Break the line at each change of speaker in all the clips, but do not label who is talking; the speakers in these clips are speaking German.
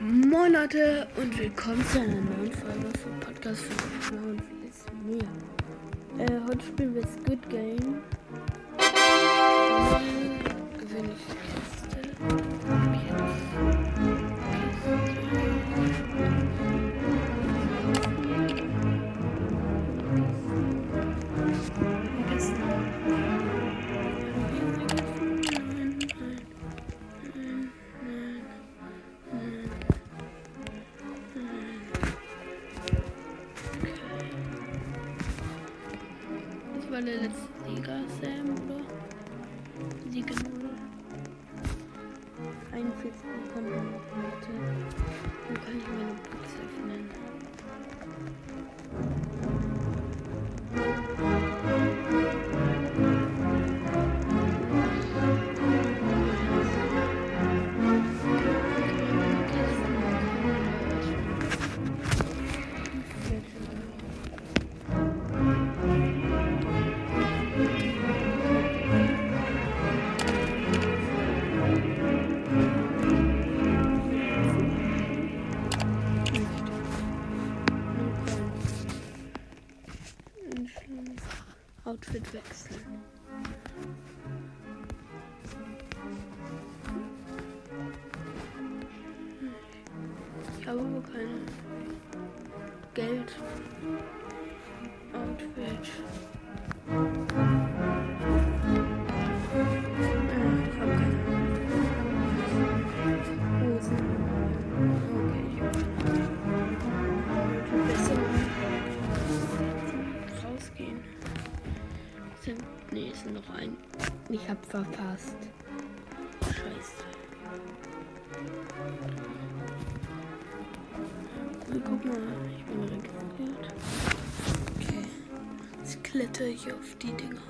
Moin Leute und willkommen zu einer neuen Folge vom Podcast von Genau und vieles mehr. Äh, heute spielen wir Squid Game. Dann gewinne ich die Kiste. War der letzte Sieger, Sam, oder? Sieger, oder? 41 Sekunden noch, Leute. Dann kann ich meine Box öffnen. could fix. Verpasst. Scheiße. Na, guck mal, ich bin registriert. Okay. Jetzt kletter ich auf die Dinger.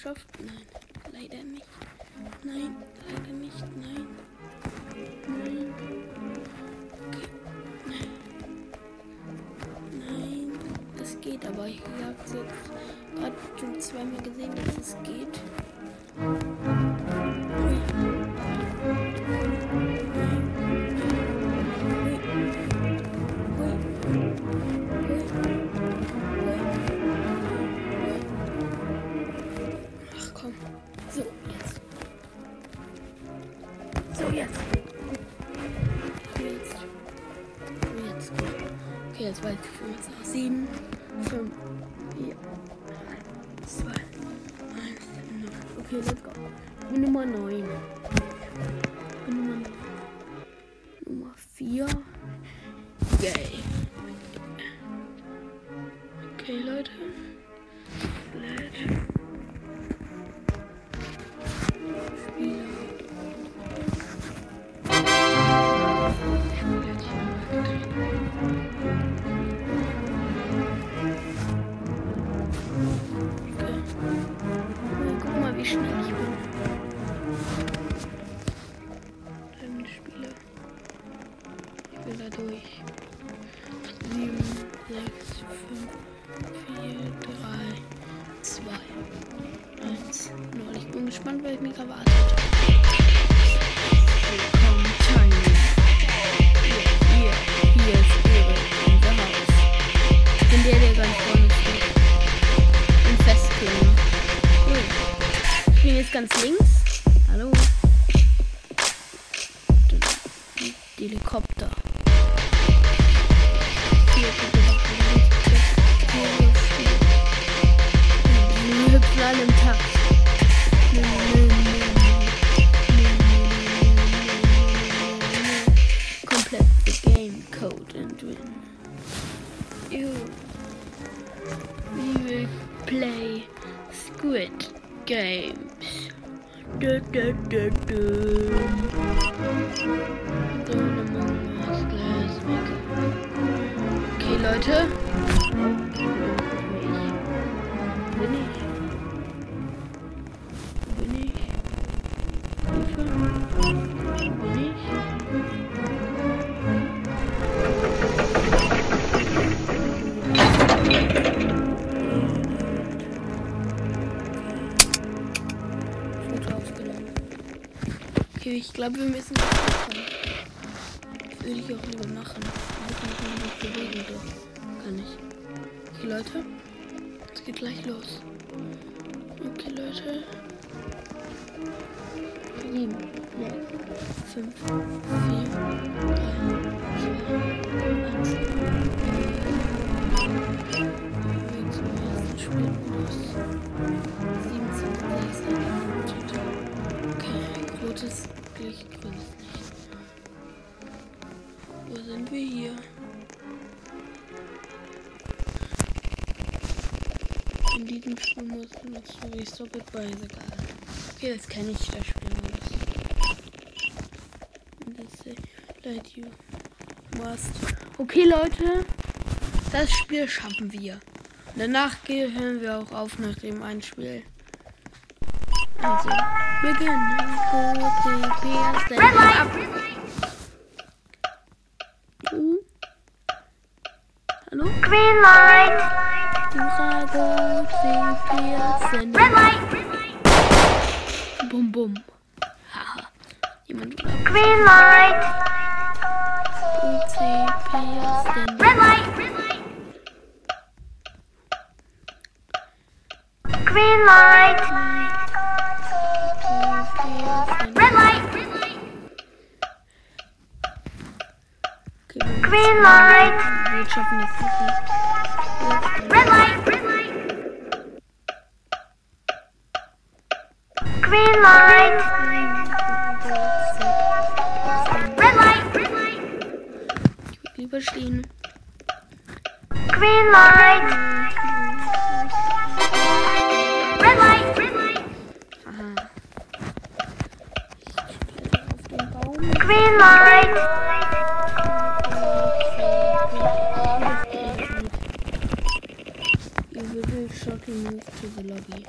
Geschafft? Nein. Leider nicht. Nein, leider nicht. Nein. Nein. Okay. Nein, das geht, aber ich habe jetzt gerade schon zweimal gesehen, dass es geht. Okay, 1, 0. Ich bin gespannt, wer mich erwartet. Willkommen, Tiny. Hier, hier, ist Erik, unser. Ich bin der, der ganz vorne steht. Ein Festkleber. Cool. Ich ganz links. Ich glaube, wir müssen das machen. Das würde ich auch lieber machen. Ich muss mich nicht bewegen, doch. Kann ich. Okay, Leute. Es geht gleich los. Okay, Leute. Sieben, sechs, fünf, vier, 5 Stunden muss so wie so gut boy sogar. Okay, das kenne ich, das Spiel nicht. Okay, Leute. Das Spiel schaffen wir. Danach hören wir auch auf nach dem einen Spiel. Also, beginnen. Go, ab.
Green Light.
Green light.
Red light.
Bum bum. Haha. Jemand
Green light. Red light. Green light. Red light.
Okay, wir
Green light. Green light. Red light.
Aha. Ich kletter auf den Baum.
Green light.
You will shortly move to the lobby.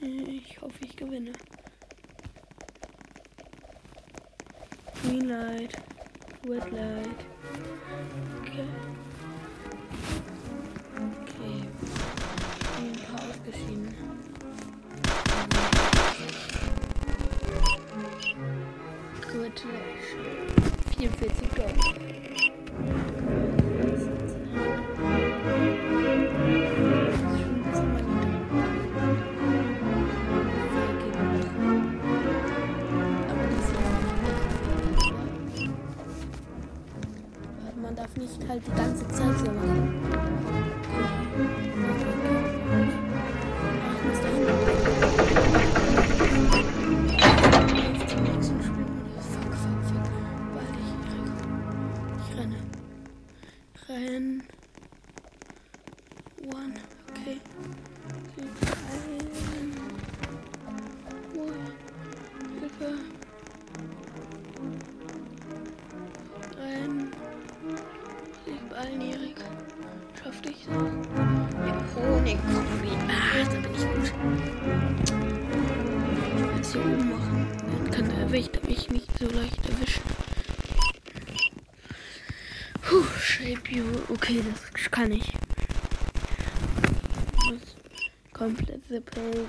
Ich hoffe, ich gewinne. Green light, red light. Okay. Okay. Ich bin ein paar ausgeschieden. Gut, 44 Gold. Man darf nicht halt die ganze Zeit so machen. Oben machen. Dann kann der Wächter mich nicht so leicht erwischen. Puh, Shape You. Okay, das kann ich. Muss komplett play.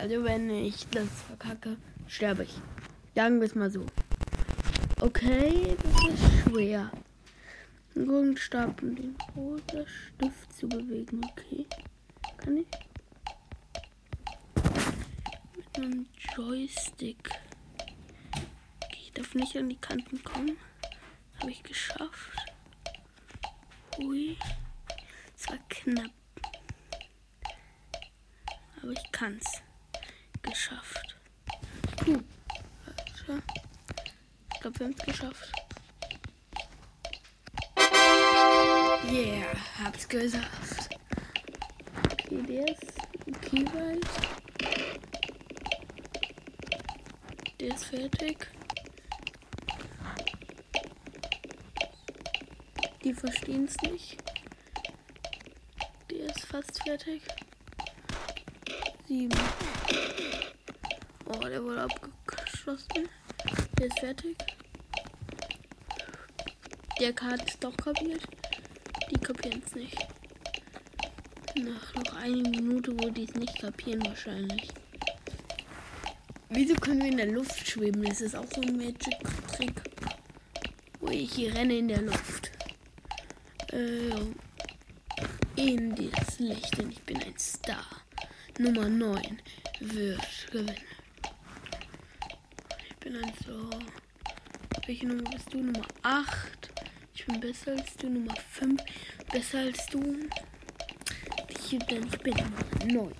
Also wenn ich das verkacke, sterbe ich. Sagen wir es mal so. Okay, das ist schwer. Den grünen Stab und den roten Stift zu bewegen. Okay. Kann ich? Einem Joystick. Okay, ich darf nicht an die Kanten kommen. Habe ich geschafft. Hui. Es war knapp. Aber ich kann's. Geschafft. Puh. Warte. Ich glaube, wir haben es geschafft. Yeah, hab's geschafft. Okay, der ist okay weit. Der ist fertig. Die verstehen es nicht. Der ist fast fertig. Sieben. Oh, der wurde abgeschlossen. Der ist fertig. Der hat es doch kapiert. Die kapieren es nicht. Nach noch eine Minute, wo die es nicht kapieren wahrscheinlich. Wieso können wir in der Luft schweben? Das ist auch so ein Magic-Trick. Wo ich hier renne in der Luft. Äh, in das Licht, denn ich bin ein Star. Nummer 9 wird gewinnen. Ich bin ein so. Welche Nummer bist du? Nummer 8. Ich bin besser als du. Nummer 5. Besser als du. Ich, denn ich bin Nummer 9.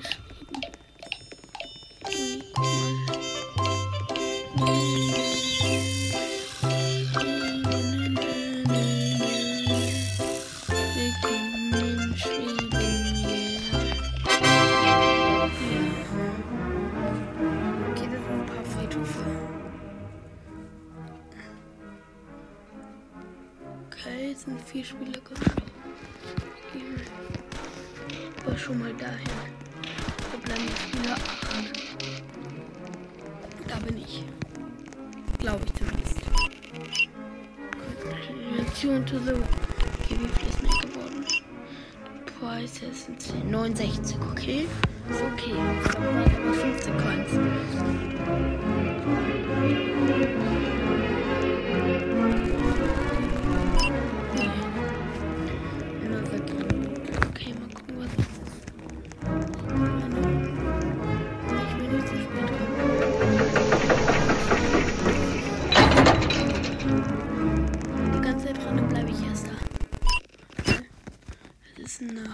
please. Da bin ich. Glaube ich zumindest. Reaktion to the Okay, wie viel ist mir geworden? Ist 10, 69, okay? Ist okay. Ich aber 15 Coins.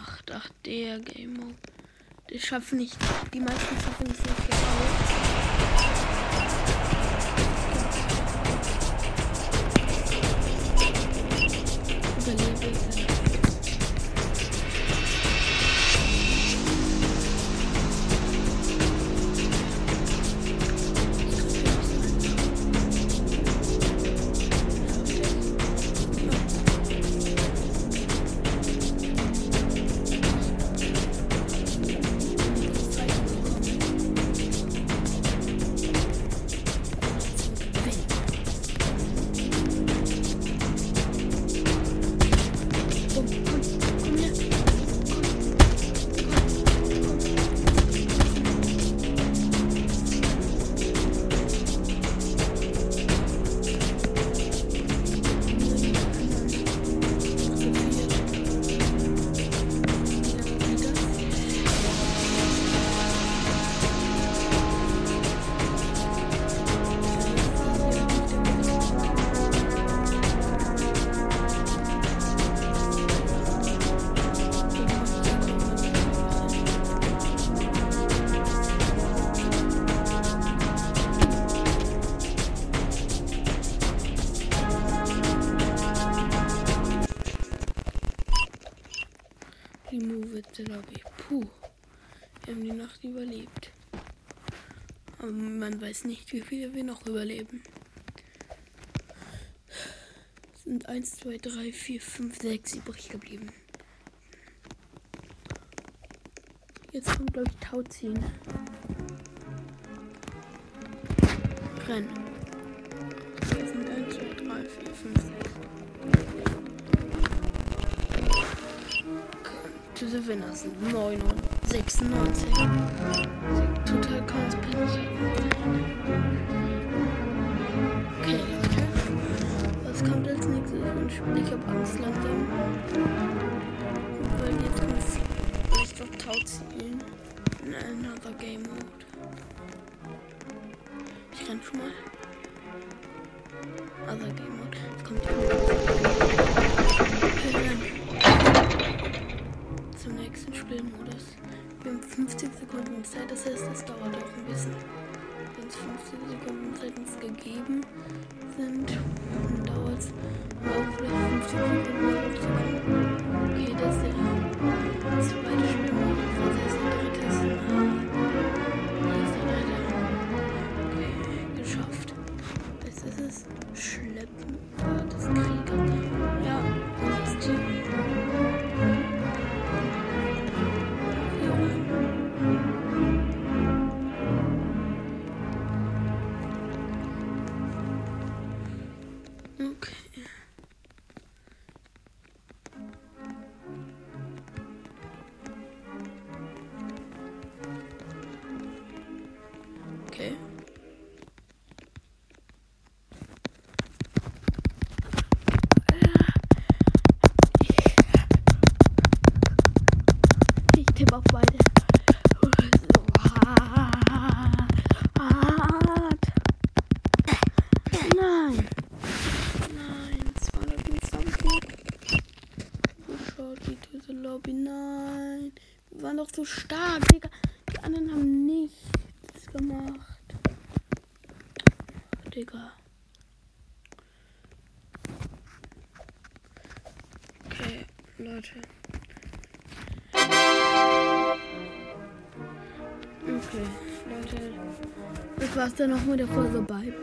Nacht. Ach, der Game Mode. Die schaffen nicht. Die meisten schaffen es nicht hier Remove the lobby. Puh. Wir haben die Nacht überlebt. Aber man weiß nicht, wie viele wir noch überleben. Es sind 1, 2, 3, 4, 5, 6 übrig geblieben. Jetzt kommt, glaube ich, Tauziehen. Rennen. Hier sind 1, 2, 3, 4, 5, 6. Aktive Winner sind 996. Total Counts Okay, Leute. Was kommt als nächstes? Ich hab Angst langsam. Weil jetzt kommt Rest of Tauziehen. In another Game Mode. Ich renn schon mal. Other Game Mode. Jetzt kommt die Spielmodus. Wir haben 50 Sekunden Zeit, das heißt, das dauert auch ein bisschen. Wenn es 50 Sekunden Zeit uns gegeben sind, dann dauert es auch vielleicht 50 Sekunden. Okay, das ist der zweite Spielmodus, stark, Digga. Die anderen haben nichts gemacht. Digga. Okay, Leute. Okay, Leute. Das war's dann noch mit der Folge. Bye, bye.